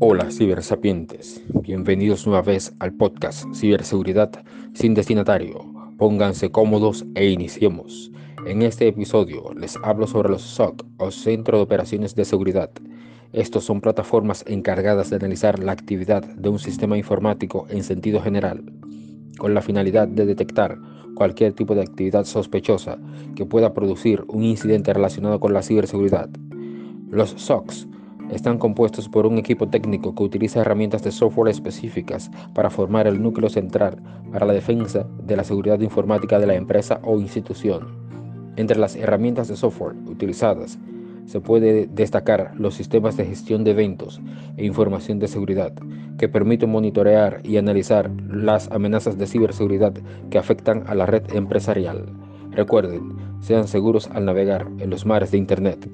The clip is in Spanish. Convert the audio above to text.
Hola cibersapientes, bienvenidos una vez al podcast Ciberseguridad sin destinatario. Pónganse cómodos e iniciemos. En este episodio les hablo sobre los SOC o Centro de Operaciones de Seguridad. Estos son plataformas encargadas de analizar la actividad de un sistema informático en sentido general, con la finalidad de detectar cualquier tipo de actividad sospechosa que pueda producir un incidente relacionado con la ciberseguridad. Los SOCs están compuestos por un equipo técnico que utiliza herramientas de software específicas para formar el núcleo central para la defensa de la seguridad informática de la empresa o institución. Entre las herramientas de software utilizadas se puede destacar los sistemas de gestión de eventos e información de seguridad, que permiten monitorear y analizar las amenazas de ciberseguridad que afectan a la red empresarial. Recuerden, sean seguros al navegar en los mares de Internet.